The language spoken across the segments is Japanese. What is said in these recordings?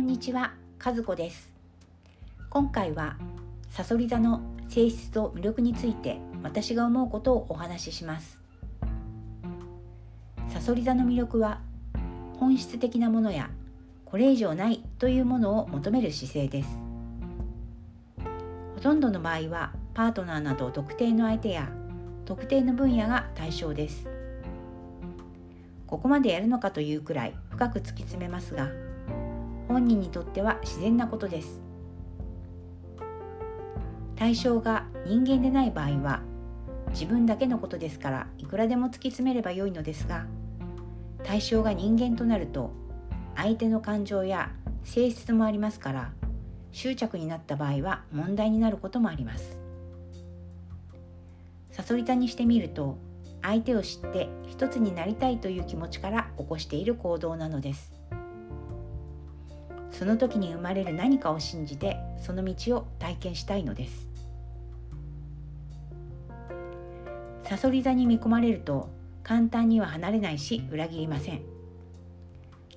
んにちは、和子です。今回はサソリ座の性質と魅力について私が思うことをお話しします。サソリ座の魅力は本質的なものやこれ以上ないというものを求める姿勢です。ほとんどの場合はパートナーなど特定の相手や特定の分野が対象です。ここまでやるのかというくらい深く突き詰めますが本人にとっては自然なことです。対象が人間でない場合は自分だけのことですからいくらでも突き詰めればよいのですが対象が人間となると相手の感情や性質もありますから執着になった場合は問題になることもあります。サソリ座にしてみると相手を知って一つになりたいという気持ちから起こしている行動なのです。その時に生まれる何かを信じてその道を体験したいのです。サソリ座に見込まれると簡単には離れないし裏切りません。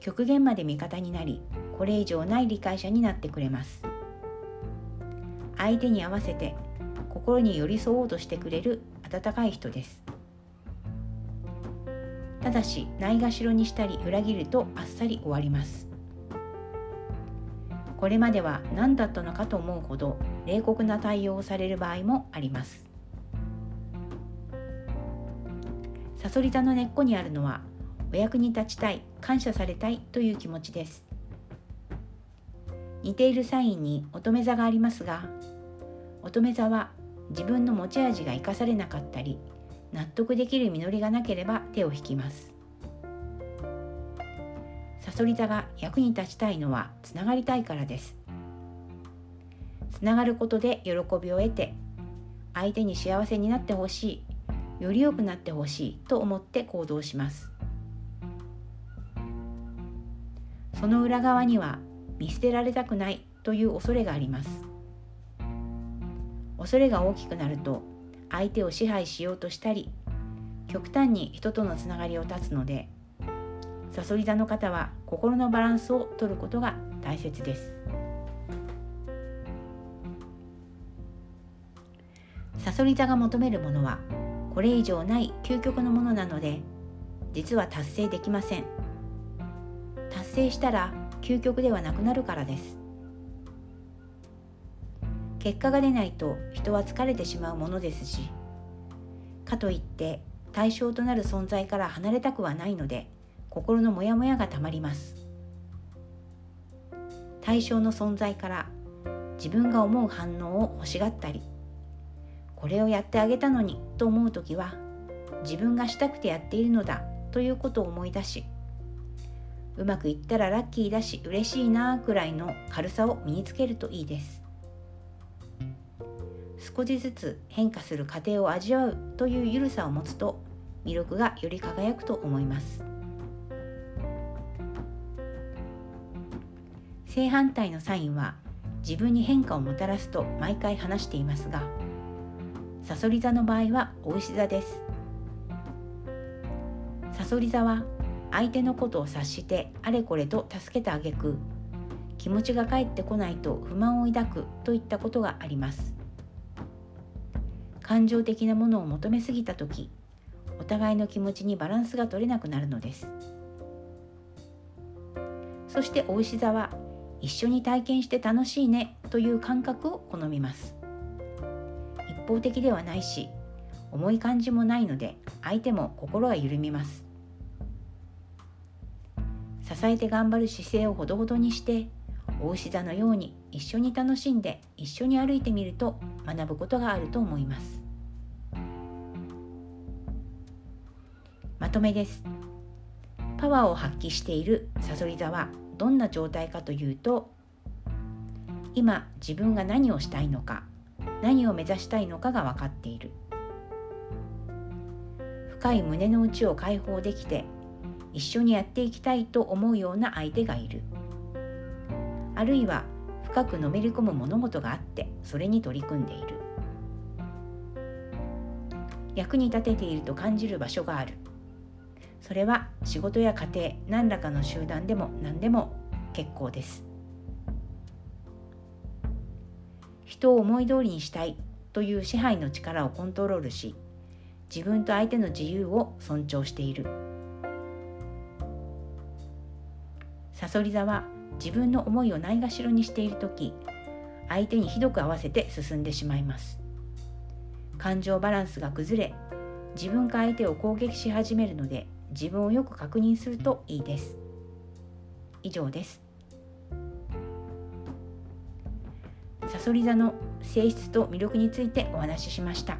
極限まで味方になりこれ以上ない理解者になってくれます。相手に合わせて心に寄り添おうとしてくれる温かい人です。ただしないがしろにしたり裏切るとあっさり終わります。これまでは何だったのかと思うほど冷酷な対応をされる場合もあります。サソリ座の根っこにあるのはお役に立ちたい感謝されたいという気持ちです。似ているサインに乙女座がありますが乙女座は自分の持ち味が生かされなかったり納得できる実りがなければ手を引きます。ソリ座が役に立ちたいのはつながりたいからです。つながることで喜びを得て相手に幸せになってほしいより良くなってほしいと思って行動します。その裏側には見捨てられたくないという恐れがあります。恐れが大きくなると相手を支配しようとしたり極端に人とのつながりを断つのでサソリ座の方は心のバランスを取ることが大切です。サソリ座が求めるものはこれ以上ない究極のものなので実は達成できません。達成したら究極ではなくなるからです。結果が出ないと人は疲れてしまうものですしかといって対象となる存在から離れたくはないので心のモヤモヤがたまります。対象の存在から自分が思う反応を欲しがったりこれをやってあげたのにと思う時は自分がしたくてやっているのだということを思い出しうまくいったらラッキーだし嬉しいなくらいの軽さを身につけるといいです。少しずつ変化する過程を味わうというゆるさを持つと魅力がより輝くと思います。正反対のサインは自分に変化をもたらすと毎回話していますがサソリ座の場合はお牛座です。サソリ座は相手のことを察してあれこれと助けてあげく気持ちが返ってこないと不満を抱くといったことがあります。感情的なものを求めすぎた時お互いの気持ちにバランスが取れなくなるのです。そしてお牛座は一緒に体験して楽しいねという感覚を好みます。一方的ではないし重い感じもないので相手も心が緩みます。支えて頑張る姿勢をほどほどにしてお牛座のように一緒に楽しんで一緒に歩いてみると学ぶことがあると思います。まとめです。パワーを発揮しているサソリ座はどんな状態かというと今自分が何をしたいのか何を目指したいのかが分かっている。深い胸の内を解放できて一緒にやっていきたいと思うような相手がいる。あるいは深くのめり込む物事があってそれに取り組んでいる。役に立てていると感じる場所がある。それは仕事や家庭何らかの集団でも何でも結構です。人を思い通りにしたいという支配の力をコントロールし自分と相手の自由を尊重している。さそり座は自分の思いをないがしろにしている時相手にひどく合わせて進んでしまいます。感情バランスが崩れ自分か相手を攻撃し始めるので自分をよく確認するといいです。以上です。さそり座の性質と魅力についてお話ししました。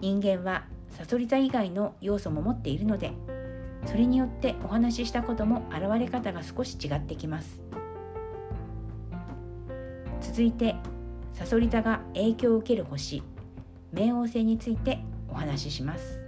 人間はさそり座以外の要素も持っているのでそれによってお話ししたことも現れ方が少し違ってきます。続いてさそり座が影響を受ける星冥王星についてお話しします。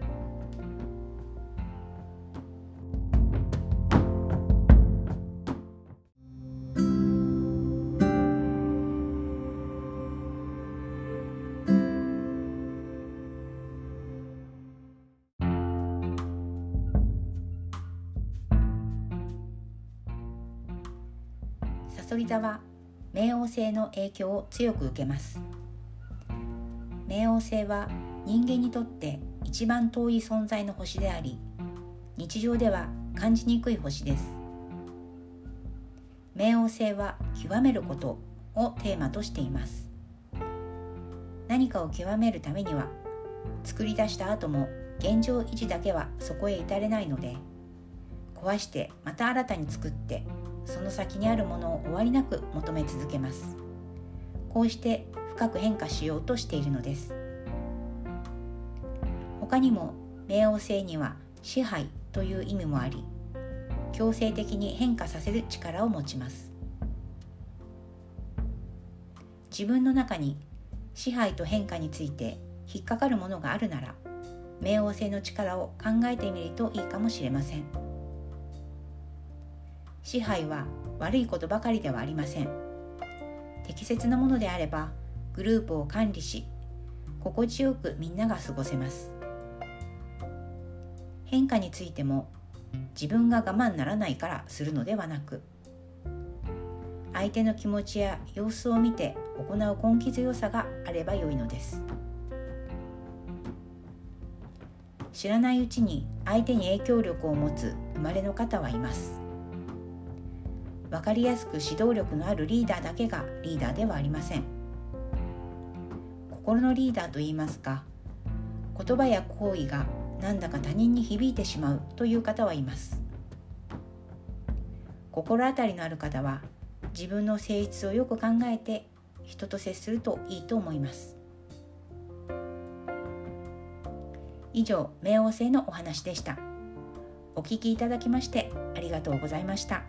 そり座は冥王星の影響を強く受けます。冥王星は人間にとって一番遠い存在の星であり日常では感じにくい星です。冥王星は極めることをテーマとしています。何かを極めるためには作り出した後も現状維持だけはそこへ至れないので壊してまた新たに作ってその先にあるものを終わりなく求め続けます。こうして深く変化しようとしているのです。他にも冥王星には支配という意味もあり強制的に変化させる力を持ちます。自分の中に支配と変化について引っかかるものがあるなら冥王星の力を考えてみるといいかもしれません。支配は悪いことばかりではありません。適切なものであればグループを管理し心地よくみんなが過ごせます。変化についても自分が我慢ならないからするのではなく相手の気持ちや様子を見て行う根気強さがあればよいのです。知らないうちに相手に影響力を持つ生まれの方はいます。分かりやすく指導力のあるリーダーだけがリーダーではありません。心のリーダーといいますか言葉や行為がなんだか他人に響いてしまうという方はいます。心当たりのある方は自分の性質をよく考えて人と接するといいと思います。以上冥王星のお話でした。お聞きいただきましてありがとうございました。